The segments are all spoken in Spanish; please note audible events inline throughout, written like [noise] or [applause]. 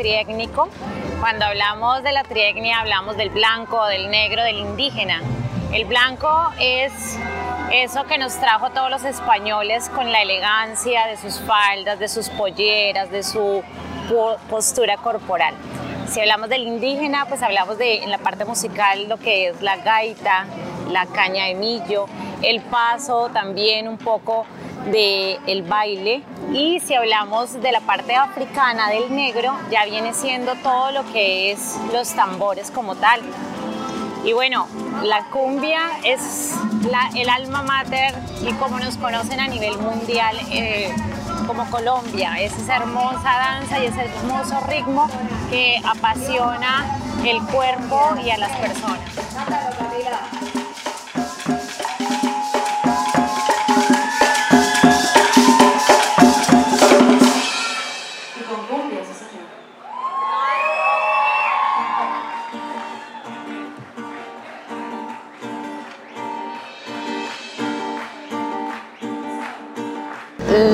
triétnico. Cuando hablamos de la trietnia hablamos del blanco, del negro, del indígena. El blanco es eso que nos trajo todos los españoles con la elegancia de sus faldas, de sus polleras, de su postura corporal. Si hablamos del indígena, pues hablamos de en la parte musical lo que es la gaita, la caña de millo, el paso también un poco del el baile. Y si hablamos de la parte africana del negro ya viene siendo todo lo que es los tambores como tal. Y bueno la cumbia es el alma mater y como nos conocen a nivel mundial eh, como Colombia, es esa hermosa danza y ese hermoso ritmo que apasiona el cuerpo y a las personas.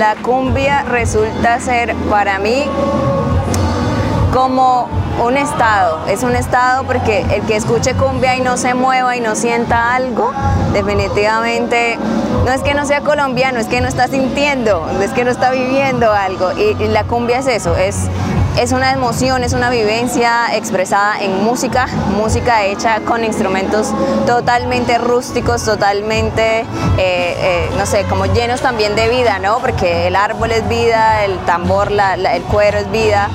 La cumbia resulta ser para mí como un estado, es un estado porque el que escuche cumbia y no se mueva y no sienta algo, definitivamente no es que no sea colombiano, es que no está sintiendo, es que no está viviendo algo. Y, la cumbia es eso, es, es una emoción, es una vivencia expresada en música, música hecha con instrumentos totalmente rústicos, totalmente, eh, eh, no sé, como llenos también de vida, ¿no? Porque el árbol es vida, el tambor, el cuero es vida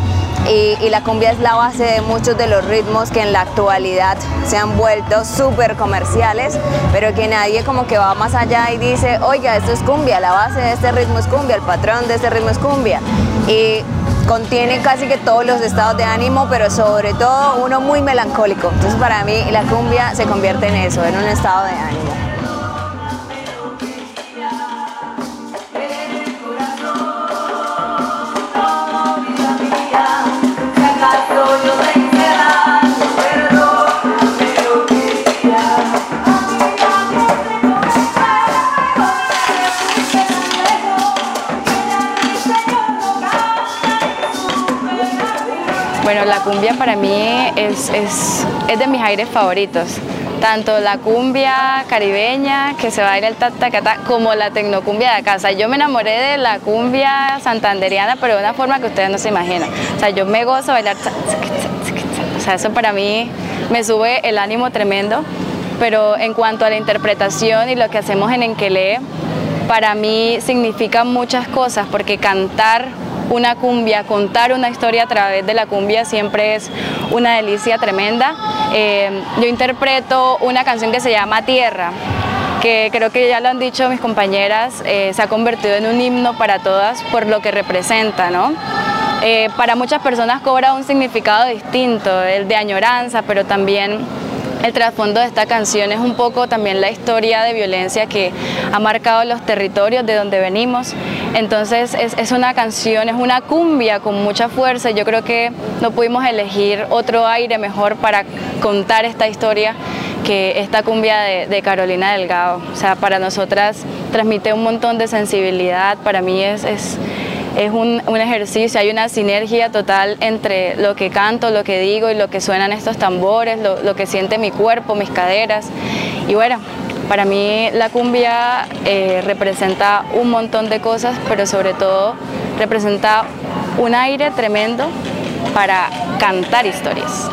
y, la cumbia es la base de muchos de los ritmos que en la actualidad se han vuelto súper comerciales, pero que nadie como que va más allá y dice, oiga, esto es cumbia, la base de este ritmo es cumbia, el patrón de este ritmo es cumbia. Y contiene casi que todos los estados de ánimo, pero sobre todo uno muy melancólico. Entonces para mí la cumbia se convierte en eso, en un estado de ánimo. La cumbia para mí es, es, es de mis aires favoritos tanto la cumbia caribeña, que se va a ir el tatacata, como la tecnocumbia de casa. yo me enamoré de la cumbia santanderiana, pero de una forma que ustedes no se imaginan. O sea, yo me gozo bailar. O sea, eso para mí me sube el ánimo tremendo. Pero en cuanto a la interpretación y lo que hacemos en Enquelé, para mí significa muchas cosas, porque cantar una cumbia, contar una historia a través de la cumbia siempre es una delicia tremenda. Eh, yo interpreto una canción que se llama Tierra, que creo que ya lo han dicho mis compañeras, eh, se ha convertido en un himno para todas por lo que representa, ¿no? Eh, para muchas personas cobra un significado distinto, el de añoranza, pero también el trasfondo de esta canción es un poco también la historia de violencia que ha marcado los territorios de donde venimos. Entonces es, una canción, es una cumbia con mucha fuerza. Yo creo que no pudimos elegir otro aire mejor para contar esta historia que esta cumbia de, Carolina Delgado. O sea, para nosotras transmite un montón de sensibilidad. Para mí es es un, ejercicio, hay una sinergia total entre lo que canto, lo que digo y lo que suenan estos tambores, lo, que siente mi cuerpo, mis caderas. Y bueno, para mí la cumbia eh, representa un montón de cosas, pero sobre todo representa un aire tremendo para cantar historias.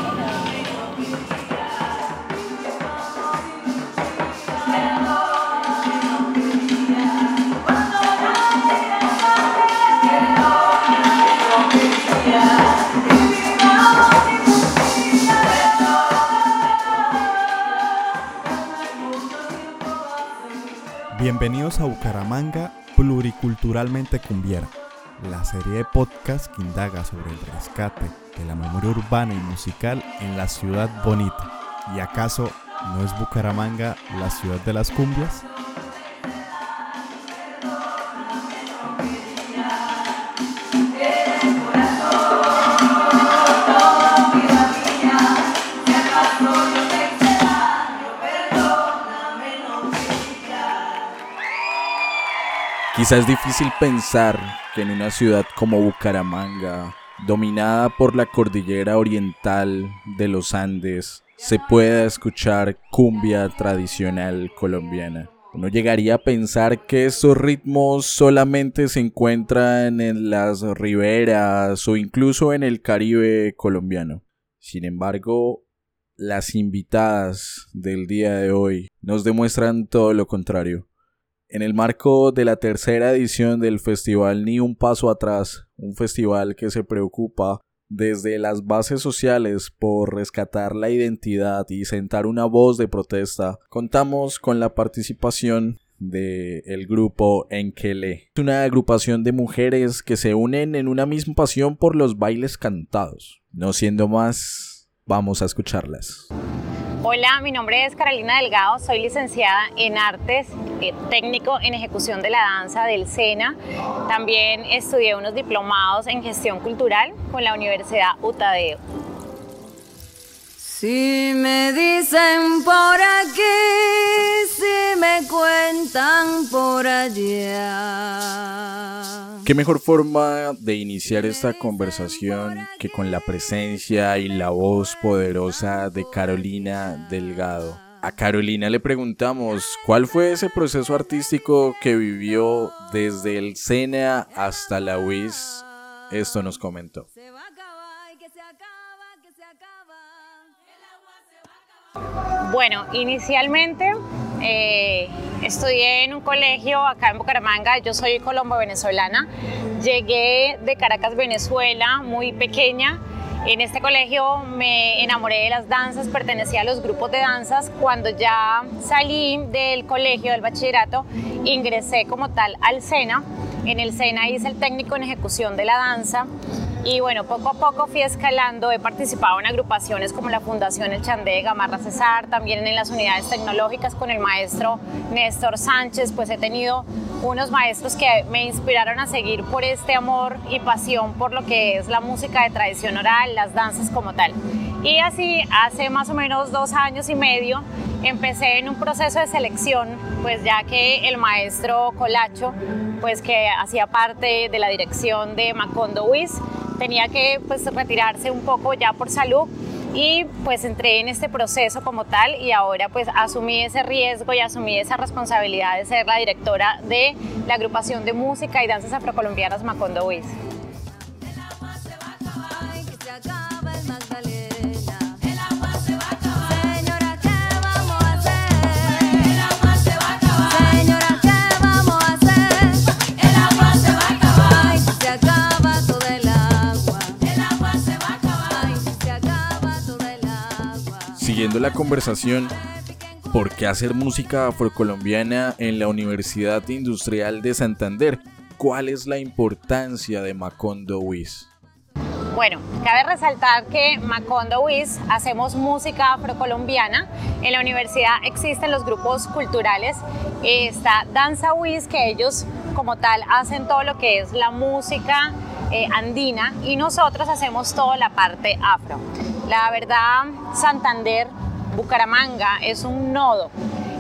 Bienvenidos a Bucaramanga Pluriculturalmente Cumbiera, la serie de podcast que indaga sobre el rescate de la memoria urbana y musical en la ciudad bonita. ¿Y acaso no es Bucaramanga la ciudad de las cumbias? Quizás es difícil pensar que en una ciudad como Bucaramanga, dominada por la cordillera oriental de los Andes, se pueda escuchar cumbia tradicional colombiana. Uno llegaría a pensar que estos ritmos solamente se encuentran en las riberas o incluso en el Caribe colombiano. Sin embargo, las invitadas del día de hoy nos demuestran todo lo contrario. En el marco de la tercera edición del festival Ni un Paso Atrás, un festival que se preocupa desde las bases sociales por rescatar la identidad y sentar una voz de protesta, contamos con la participación del el grupo Enkele. Es una agrupación de mujeres que se unen en una misma pasión por los bailes cantados. No siendo más, vamos a escucharlas. Hola, mi nombre es Carolina Delgado, soy licenciada en Artes, eh, técnico en ejecución de la danza del SENA. También estudié unos diplomados en gestión cultural con la Universidad UTADEO. Si me dicen por aquí, si me cuentan por allá. ¿Qué mejor forma de iniciar esta conversación que con la presencia y la voz poderosa de Carolina Delgado? A Carolina le preguntamos cuál fue ese proceso artístico que vivió desde el SENA hasta la UIS. Esto nos comentó. Bueno, inicialmente eh, estudié en un colegio acá en Bucaramanga, yo soy colombo-venezolana, llegué de Caracas, Venezuela, muy pequeña. En este colegio me enamoré de las danzas, pertenecía a los grupos de danzas. Cuando ya salí del colegio, del bachillerato, ingresé como tal al SENA. En el SENA hice el técnico en ejecución de la danza y bueno, poco a poco fui escalando, he participado en agrupaciones como la Fundación El Chandé, Gamarra Cesar, también en las unidades tecnológicas con el maestro Néstor Sánchez, pues he tenido unos maestros que me inspiraron a seguir por este amor y pasión por lo que es la música de tradición oral, las danzas como tal. Y así, hace más o menos dos años y medio, empecé en un proceso de selección, pues ya que el maestro Colacho, pues que hacía parte de la dirección de Macondo Wiz, tenía que pues retirarse un poco ya por salud y pues entré en este proceso como tal y ahora pues asumí ese riesgo y asumí esa responsabilidad de ser la directora de la agrupación de música y danzas afrocolombianas Macondo Wiz. Siguiendo la conversación, ¿por qué hacer música afrocolombiana en la Universidad Industrial de Santander? ¿Cuál es la importancia de Macondo Wiz? Bueno, cabe resaltar que Macondo Wiz hacemos música afrocolombiana. En la universidad existen los grupos culturales. Está Danza Wiz, que ellos como tal hacen todo lo que es la música eh, andina y nosotros hacemos toda la parte afro. La verdad, Santander, Bucaramanga es un nodo,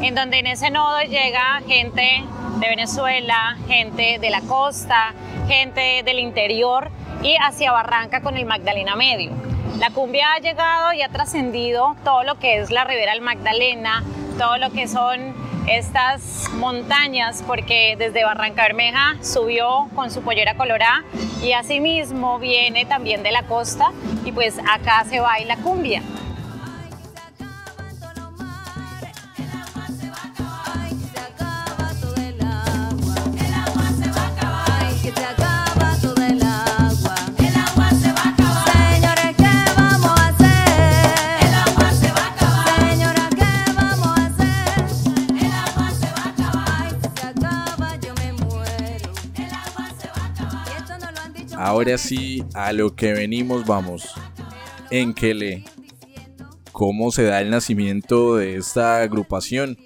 en donde en ese nodo llega gente de Venezuela, gente de la costa, gente del interior y hacia Barranca con el Magdalena Medio. La cumbia ha llegado y ha trascendido todo lo que es la Ribera del Magdalena, todo lo que son estas montañas, porque desde Barranca Bermeja subió con su pollera colorada y asimismo viene también de la costa y pues acá se baila cumbia. Ahora sí, a lo que venimos vamos. En Kele, ¿cómo se da el nacimiento de esta agrupación?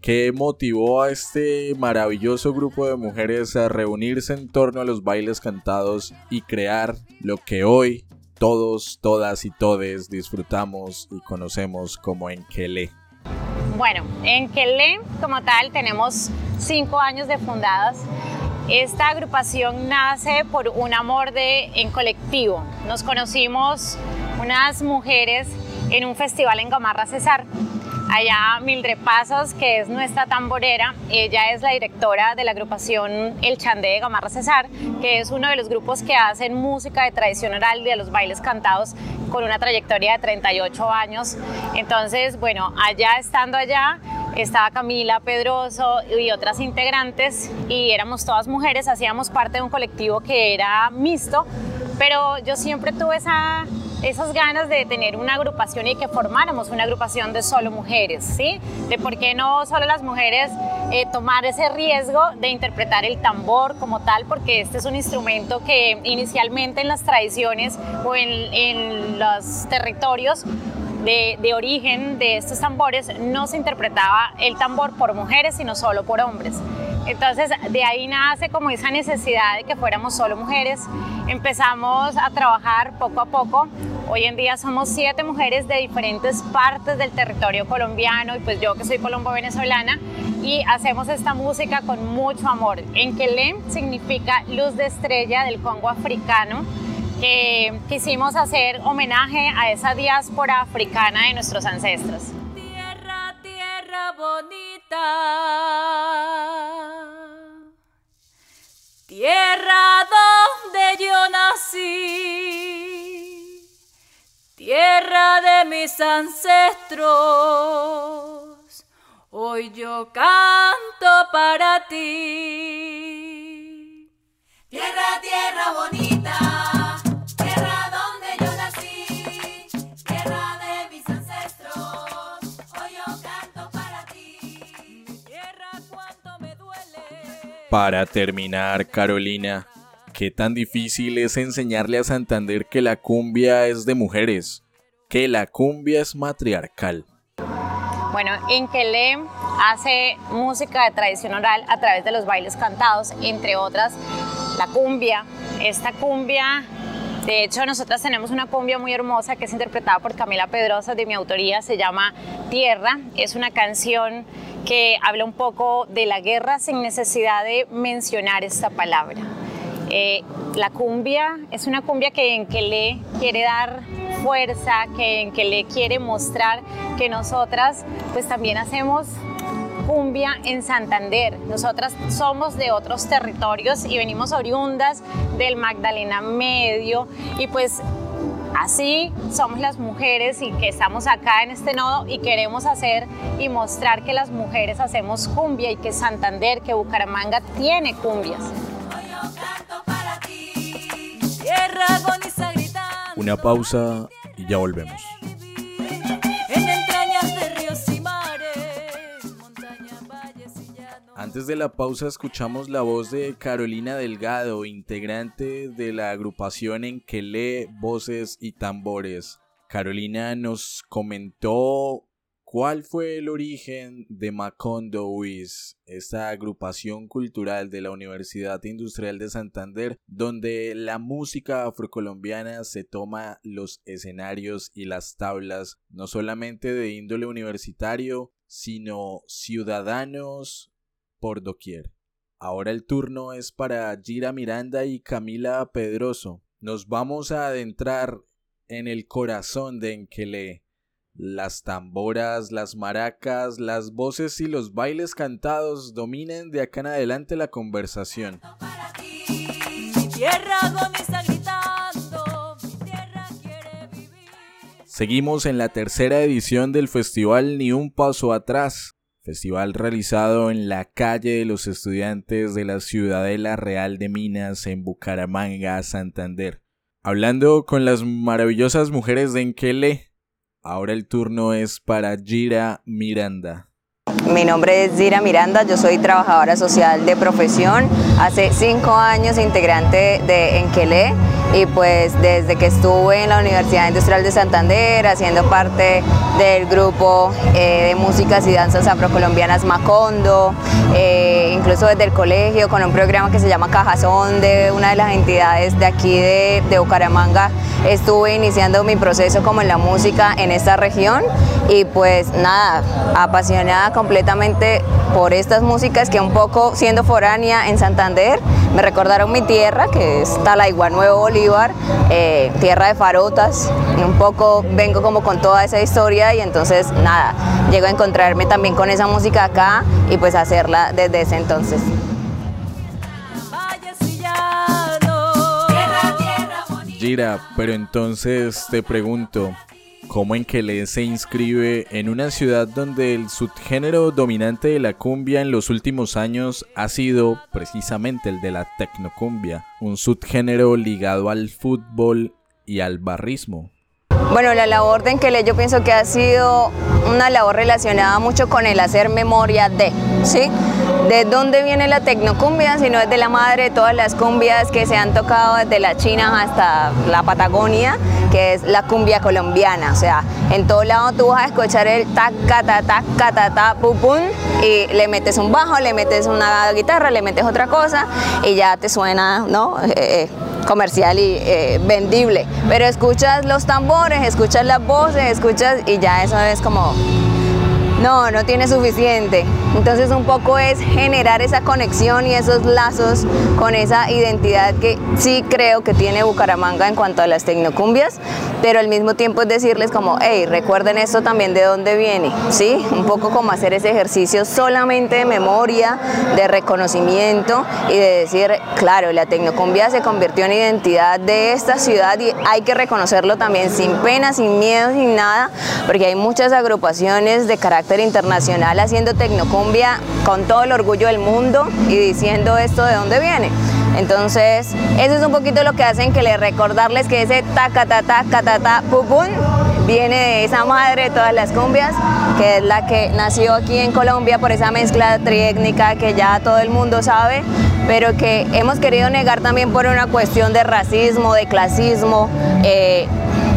¿Qué motivó a este maravilloso grupo de mujeres a reunirse en torno a los bailes cantados y crear lo que hoy todos, todas y todes disfrutamos y conocemos como Enkele? Bueno, Enkele como tal tenemos cinco años de fundadas Esta agrupación nace por un amor de, en colectivo. Nos conocimos unas mujeres en un festival en Gamarra Cesar allá Mildred Pasos, que es nuestra tamborera. Ella es la directora de la agrupación El Chandé de Gamarra Cesar, que es uno de los grupos que hacen música de tradición oral de los bailes cantados con una trayectoria de 38 años. Entonces, bueno, allá estando allá, estaba Camila Pedroso y otras integrantes y éramos todas mujeres, hacíamos parte de un colectivo que era mixto, pero yo siempre tuve esa esas ganas de tener una agrupación y que formáramos una agrupación de solo mujeres, ¿sí? De por qué no solo las mujeres eh, tomar ese riesgo de interpretar el tambor como tal, porque este es un instrumento que inicialmente en las tradiciones o en, en los territorios de, origen de estos tambores no se interpretaba el tambor por mujeres, sino solo por hombres. Entonces, de ahí nace como esa necesidad de que fuéramos solo mujeres. Empezamos a trabajar poco a poco. Hoy en día somos siete mujeres de diferentes partes del territorio colombiano y pues yo que soy colombo-venezolana y hacemos esta música con mucho amor. Enkelé significa luz de estrella del Congo africano que quisimos hacer homenaje a esa diáspora africana de nuestros ancestros. Tierra, tierra bonita tierra donde yo nací, tierra de mis ancestros, hoy yo canto para ti. Tierra, tierra bonita. Para terminar, Carolina, ¿qué tan difícil es enseñarle a Santander que la cumbia es de mujeres? Que la cumbia es matriarcal. Bueno, Inkelé hace música de tradición oral a través de los bailes cantados, entre otras la cumbia. Esta cumbia, de hecho, nosotras tenemos una cumbia muy hermosa que es interpretada por Camila Pedrosa de mi autoría, se llama Tierra. Es una canción que habla un poco de la guerra sin necesidad de mencionar esta palabra. Eh, la cumbia es una cumbia que en que le quiere dar fuerza, que en que le quiere mostrar que nosotras pues también hacemos cumbia en Santander. Nosotras somos de otros territorios y venimos oriundas del Magdalena Medio y pues Así somos las mujeres y que estamos acá en este nodo y queremos hacer y mostrar que las mujeres hacemos cumbia y que Santander, que Bucaramanga tiene cumbias. Una pausa y ya volvemos. Antes de la pausa escuchamos la voz de Carolina Delgado, integrante de la agrupación en que lee voces y tambores. Carolina nos comentó cuál fue el origen de Macondo Wiz, esta agrupación cultural de la Universidad Industrial de Santander, donde la música afrocolombiana se toma los escenarios y las tablas, no solamente de índole universitario, sino ciudadanos, por doquier. Ahora el turno es para Gira Miranda y Camila Pedroso. Nos vamos a adentrar en el corazón de Enkele. Las tamboras, las maracas, las voces y los bailes cantados dominen de acá en adelante la conversación. Seguimos en la tercera edición del festival Ni un paso atrás, festival realizado en la calle de los estudiantes de la Ciudadela Real de Minas en Bucaramanga, Santander. Hablando con las maravillosas mujeres de Enkele, ahora el turno es para Gira Miranda. Mi nombre es Gira Miranda, yo soy trabajadora social de profesión, hace cinco años integrante de Enquelé y pues desde que estuve en la Universidad Industrial de Santander haciendo parte del grupo eh, de músicas y danzas afrocolombianas Macondo, eh, incluso desde el colegio con un programa que se llama Cajazón de una de las entidades de aquí de, de Bucaramanga, estuve iniciando mi proceso como en la música en esta región y pues nada, apasionada con completamente por estas músicas que un poco siendo foránea en Santander me recordaron mi tierra, que es Talaiguá Nuevo Bolívar, eh, tierra de farotas. Un poco vengo como con toda esa historia y entonces nada, llego a encontrarme también con esa música acá y pues hacerla desde ese entonces. Gira, pero entonces te pregunto, ¿cómo en le se inscribe en una ciudad donde el subgénero dominante de la cumbia en los últimos años ha sido precisamente el de la tecnocumbia, un subgénero ligado al fútbol y al barrismo? Bueno, la labor de Enquele yo pienso que ha sido una labor relacionada mucho con el hacer memoria de, ¿sí? ¿De dónde viene la tecnocumbia? Sino es de la madre de todas las cumbias que se han tocado desde la China hasta la Patagonia, que es la cumbia colombiana. O sea, en todo lado tú vas a escuchar el tac, ta, tac, ta, ta, pum, y le metes un bajo, le metes una guitarra, le metes otra cosa y ya te suena, ¿no? Eh, eh, comercial y eh, vendible. Pero escuchas los tambores, escuchas las voces, escuchas y ya eso es como no, no tiene suficiente. Entonces un poco es generar esa conexión y esos lazos con esa identidad que sí creo que tiene Bucaramanga en cuanto a las tecnocumbias, pero al mismo tiempo es decirles como, hey, recuerden esto también de dónde viene, ¿sí? Un poco como hacer ese ejercicio solamente de memoria, de reconocimiento y de decir, claro, la tecnocumbia se convirtió en identidad de esta ciudad y hay que reconocerlo también sin pena, sin miedo, sin nada, porque hay muchas agrupaciones de carácter internacional haciendo tecnocumbia con todo el orgullo del mundo y diciendo esto de dónde viene. Entonces, eso es un poquito lo que hacen que le recordarles que ese taca ta ta ta ta pupun viene de esa madre de todas las cumbias, que es la que nació aquí en Colombia por esa mezcla triétnica que ya todo el mundo sabe, pero que hemos querido negar también por una cuestión de racismo, de clasismo, eh,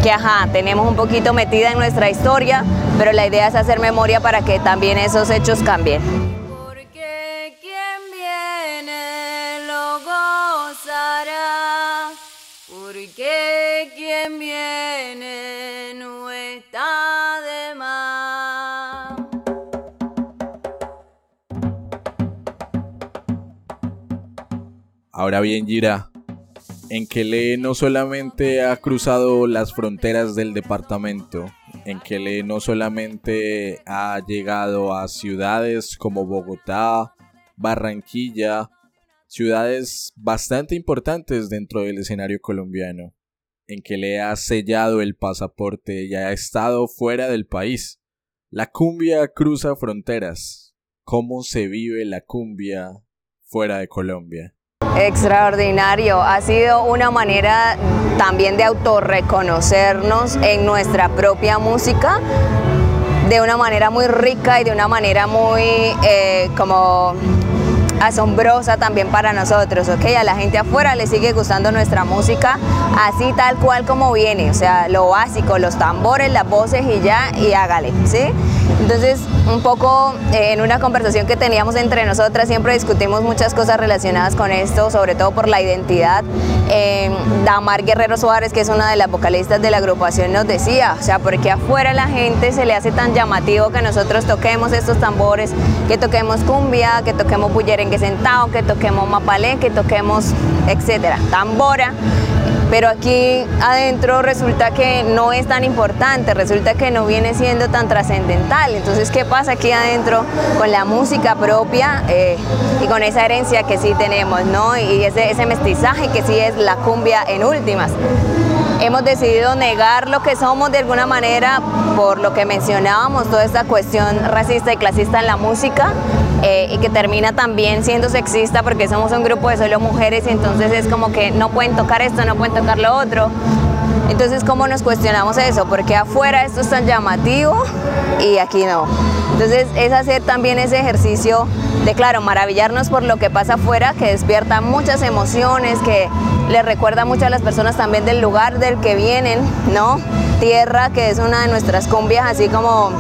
que ajá, tenemos un poquito metida en nuestra historia, pero la idea es hacer memoria para que también esos hechos cambien. Porque quien viene lo gozará, porque quien viene no está de más. Ahora bien, Gira, en que no solamente ha cruzado las fronteras del departamento, en que le no solamente ha llegado a ciudades como Bogotá, Barranquilla, ciudades bastante importantes dentro del escenario colombiano, en que le ha sellado el pasaporte y ha estado fuera del país. La cumbia cruza fronteras. ¿Cómo se vive la cumbia fuera de Colombia? Extraordinario, ha sido una manera también de autorreconocernos en nuestra propia música de una manera muy rica y de una manera muy eh, como asombrosa también para nosotros, ¿ok? A la gente afuera le sigue gustando nuestra música así tal cual como viene, o sea, lo básico, los tambores, las voces y ya, y hágale, ¿sí? Entonces, un poco eh, en una conversación que teníamos entre nosotras, siempre discutimos muchas cosas relacionadas con esto, sobre todo por la identidad. Eh, Damar Guerrero Suárez, que es una de las vocalistas de la agrupación, nos decía, o sea, porque afuera la gente se le hace tan llamativo que nosotros toquemos estos tambores, que toquemos cumbia, que toquemos bullerengue sentado, que toquemos mapalé, que toquemos, etcétera, tambora pero aquí adentro resulta que no es tan importante, resulta que no viene siendo tan trascendental. Entonces, ¿qué pasa aquí adentro con la música propia eh, y con esa herencia que sí tenemos, ¿no? Y ese, ese mestizaje que sí es la cumbia en últimas hemos decidido negar lo que somos de alguna manera por lo que mencionábamos, toda esta cuestión racista y clasista en la música eh, y que termina también siendo sexista porque somos un grupo de solo mujeres y entonces es como que no pueden tocar esto, no pueden tocar lo otro. Entonces, ¿cómo nos cuestionamos eso? Porque afuera esto es tan llamativo y aquí no. Entonces, es hacer también ese ejercicio de, claro, maravillarnos por lo que pasa afuera, que despierta muchas emociones, que le recuerda mucho a las personas también del lugar del que vienen, ¿no? Tierra, que es una de nuestras cumbias, así como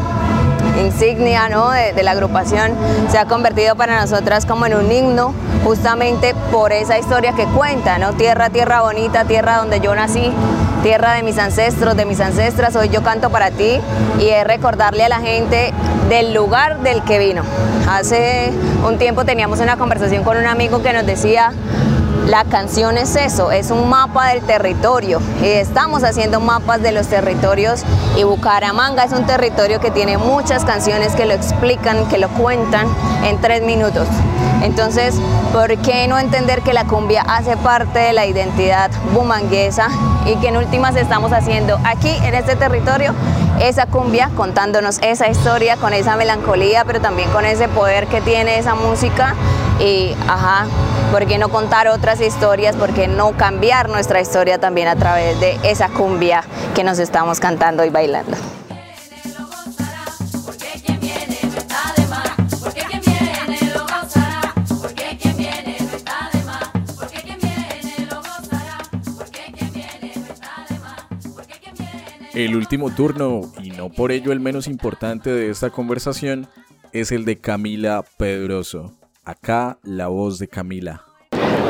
insignia ¿no? de, la agrupación, se ha convertido para nosotras como en un himno, justamente por esa historia que cuenta, ¿no? Tierra, tierra bonita, tierra donde yo nací, tierra de mis ancestros, de mis ancestras, hoy yo canto para ti y es recordarle a la gente del lugar del que vino. Hace un tiempo teníamos una conversación con un amigo que nos decía, la canción es eso, es un mapa del territorio y estamos haciendo mapas de los territorios y Bucaramanga es un territorio que tiene muchas canciones que lo explican, que lo cuentan en tres minutos. Entonces, ¿por qué no entender que la cumbia hace parte de la identidad bumanguesa y que en últimas estamos haciendo aquí en este territorio esa cumbia contándonos esa historia con esa melancolía, pero también con ese poder que tiene esa música y, ajá, ¿por qué no contar otras historias? ¿Por qué no cambiar nuestra historia también a través de esa cumbia que nos estamos cantando y bailando? El último turno, y no por ello el menos importante de esta conversación, es el de Camila Pedroso. Acá la voz de Camila.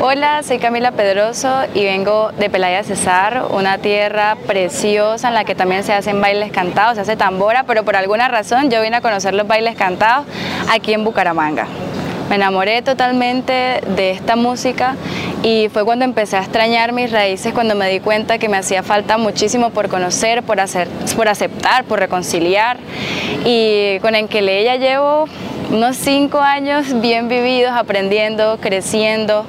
Hola, soy Camila Pedroso y vengo de Pelaya Cesar, una tierra preciosa en la que también se hacen bailes cantados, se hace tambora, pero por alguna razón yo vine a conocer los bailes cantados aquí en Bucaramanga. Me enamoré totalmente de esta música y fue cuando empecé a extrañar mis raíces, cuando me di cuenta que me hacía falta muchísimo por conocer, por, hacer, por aceptar, por reconciliar. Y con Enkele ya llevo unos cinco años bien vividos, aprendiendo, creciendo.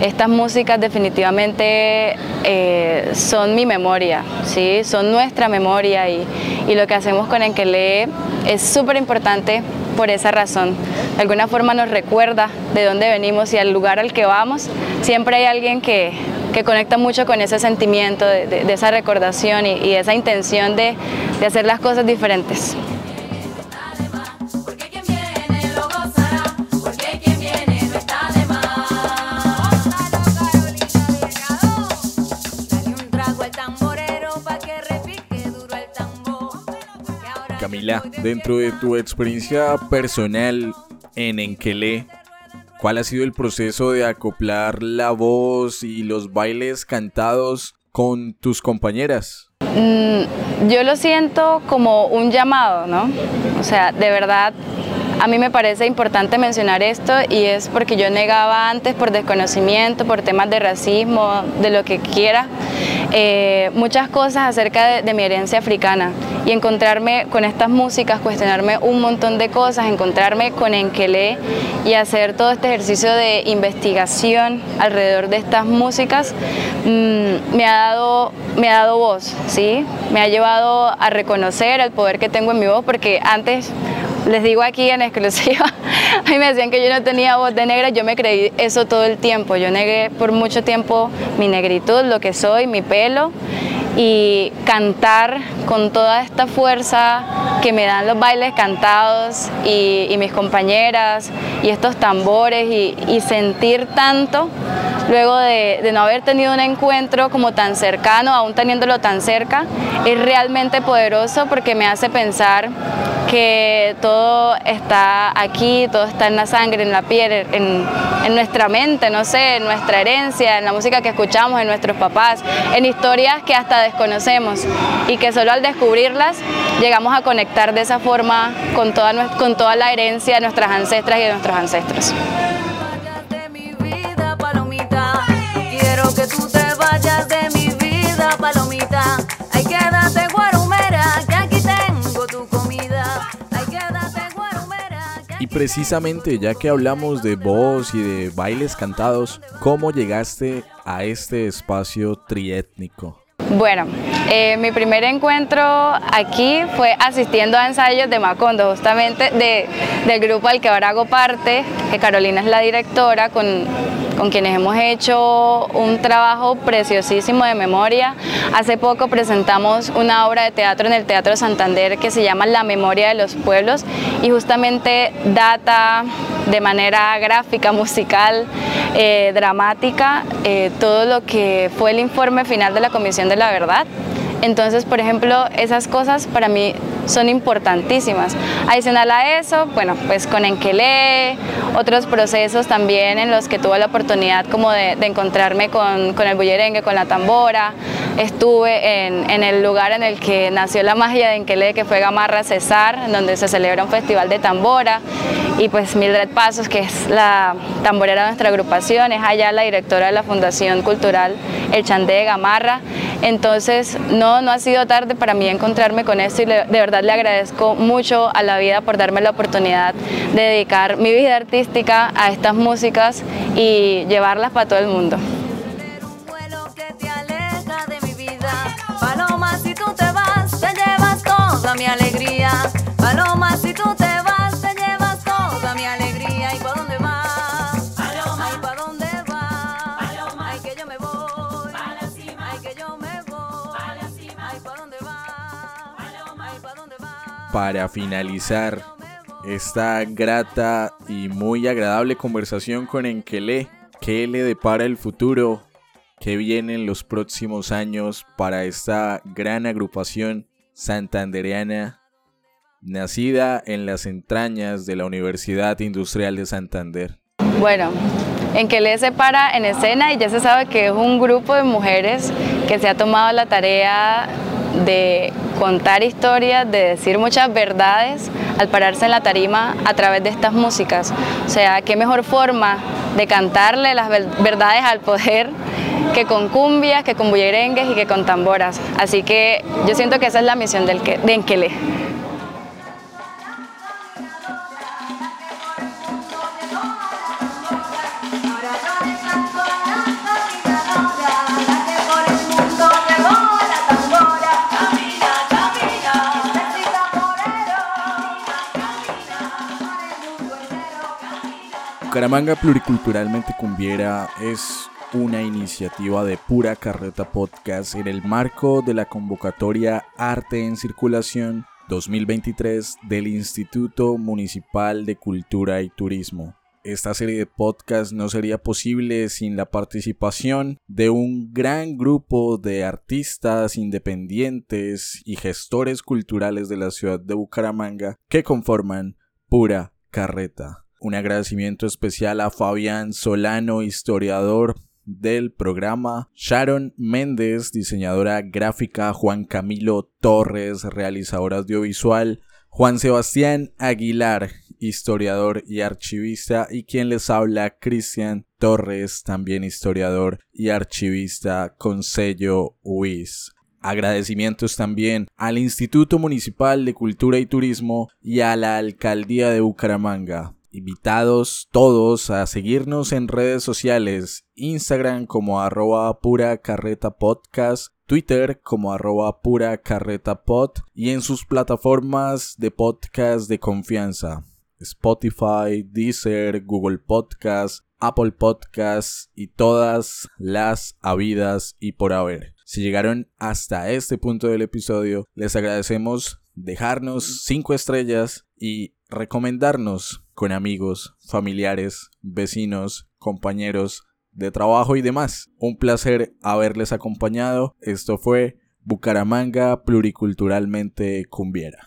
Estas músicas definitivamente eh, son mi memoria, ¿sí? son nuestra memoria y, y lo que hacemos con Enkele es súper importante por esa razón. De alguna forma nos recuerda de dónde venimos y al lugar al que vamos. Siempre hay alguien que, que conecta mucho con ese sentimiento, de esa recordación y, y, esa intención de, de hacer las cosas diferentes. Camila, dentro de tu experiencia personal en Enkele, ¿cuál ha sido el proceso de acoplar la voz y los bailes cantados con tus compañeras? Mm, yo lo siento como un llamado, ¿no? O sea, de verdad a mí me parece importante mencionar esto y es porque yo negaba antes por desconocimiento, por temas de racismo, de lo que quiera, eh, muchas cosas acerca de, mi herencia africana y encontrarme con estas músicas, cuestionarme un montón de cosas, encontrarme con Enkele y hacer todo este ejercicio de investigación alrededor de estas músicas mmm, me, ha dado, me ha dado voz, ¿sí? me ha llevado a reconocer el poder que tengo en mi voz porque antes les digo aquí en exclusiva, [laughs] a mí me decían que yo no tenía voz de negra, yo me creí eso todo el tiempo, yo negué por mucho tiempo mi negritud, lo que soy, mi pelo y cantar con toda esta fuerza que me dan los bailes cantados y, mis compañeras y estos tambores y, y sentir tanto luego de, de, no haber tenido un encuentro como tan cercano, aún teniéndolo tan cerca, es realmente poderoso porque me hace pensar que todo está aquí, todo está en la sangre, en la piel, en, nuestra mente, no sé, en nuestra herencia, en la música que escuchamos, en nuestros papás, en historias que hasta desconocemos y que solo al descubrirlas llegamos a conectar de esa forma con toda, con toda la herencia de nuestras ancestras y de nuestros ancestros. Precisamente, ya que hablamos de voz y de bailes cantados, ¿cómo llegaste a este espacio triétnico? Bueno, eh, mi primer encuentro aquí fue asistiendo a ensayos de Macondo, justamente de, del grupo al que ahora hago parte, que Carolina es la directora, con, con quienes hemos hecho un trabajo preciosísimo de memoria. Hace poco presentamos una obra de teatro en el Teatro Santander que se llama La Memoria de los Pueblos y justamente data de manera gráfica, [laughs] musical, eh, dramática, eh, todo lo que fue el informe final de la Comisión de la Verdad. Entonces, por ejemplo, esas cosas para mí son importantísimas. Adicional a eso, bueno, pues con Enquelé, otros procesos también en los que tuve la oportunidad como de, encontrarme con, con, el bullerengue, con la tambora. Estuve en, el lugar en el que nació la magia de Enquelé, que fue Gamarra Cesar, donde se celebra un festival de tambora. Y pues Mildred Pasos, que es la tamborera de nuestra agrupación, es allá la directora de la Fundación Cultural El Chandé de Gamarra. Entonces, no, no ha sido tarde para mí encontrarme con esto y de verdad le agradezco mucho a la vida por darme la oportunidad de dedicar mi vida artística a estas músicas y llevarlas para todo el mundo. Toda mi alegría. Paloma, si tú te vas, te llevas toda mi alegría. ¿Y para dónde vas? Paloma, ¿y para dónde vas? Paloma, ay que yo me voy. Para la cima, ay que yo me voy. Para la cima, ay para dónde vas? Paloma, ay para dónde vas? Para finalizar esta grata y muy agradable conversación con Enkele, ¿qué le depara el futuro? ¿Qué viene en los próximos años para esta gran agrupación santandereana nacida en las entrañas de la Universidad Industrial de Santander? Bueno, en que le se para en escena y ya se sabe que es un grupo de mujeres que se ha tomado la tarea de contar historias, de decir muchas verdades al pararse en la tarima a través de estas músicas. O sea, qué mejor forma de cantarle las verdades al poder que con cumbias, que con bullerengues y que con tamboras. Así que yo siento que esa es la misión del que, de Enkele. Bucaramanga Pluriculturalmente Cumbiera es una iniciativa de Pura Carreta Podcast en el marco de la convocatoria Arte en Circulación 2023 del Instituto Municipal de Cultura y Turismo. Esta serie de podcasts no sería posible sin la participación de un gran grupo de artistas independientes y gestores culturales de la ciudad de Bucaramanga que conforman Pura Carreta. Un agradecimiento especial a Fabián Solano, historiador del programa, Sharon Méndez, diseñadora gráfica, Juan Camilo Torres, realizador audiovisual, Juan Sebastián Aguilar, historiador y archivista, y quien les habla, Cristian Torres, también historiador y archivista con sello UIS. Agradecimientos también al Instituto Municipal de Cultura y Turismo y a la Alcaldía de Bucaramanga invitados todos a seguirnos en redes sociales, Instagram como arroba pura carreta podcast, Twitter como arroba pura carreta pod y en sus plataformas de podcast de confianza, Spotify, Deezer, Google Podcast, Apple Podcast y todas las habidas y por haber. Si llegaron hasta este punto del episodio, les agradecemos dejarnos 5 estrellas y recomendarnos con amigos, familiares, vecinos, compañeros de trabajo y demás. Un placer haberles acompañado. Esto fue Bucaramanga Pluriculturalmente Cumbiera.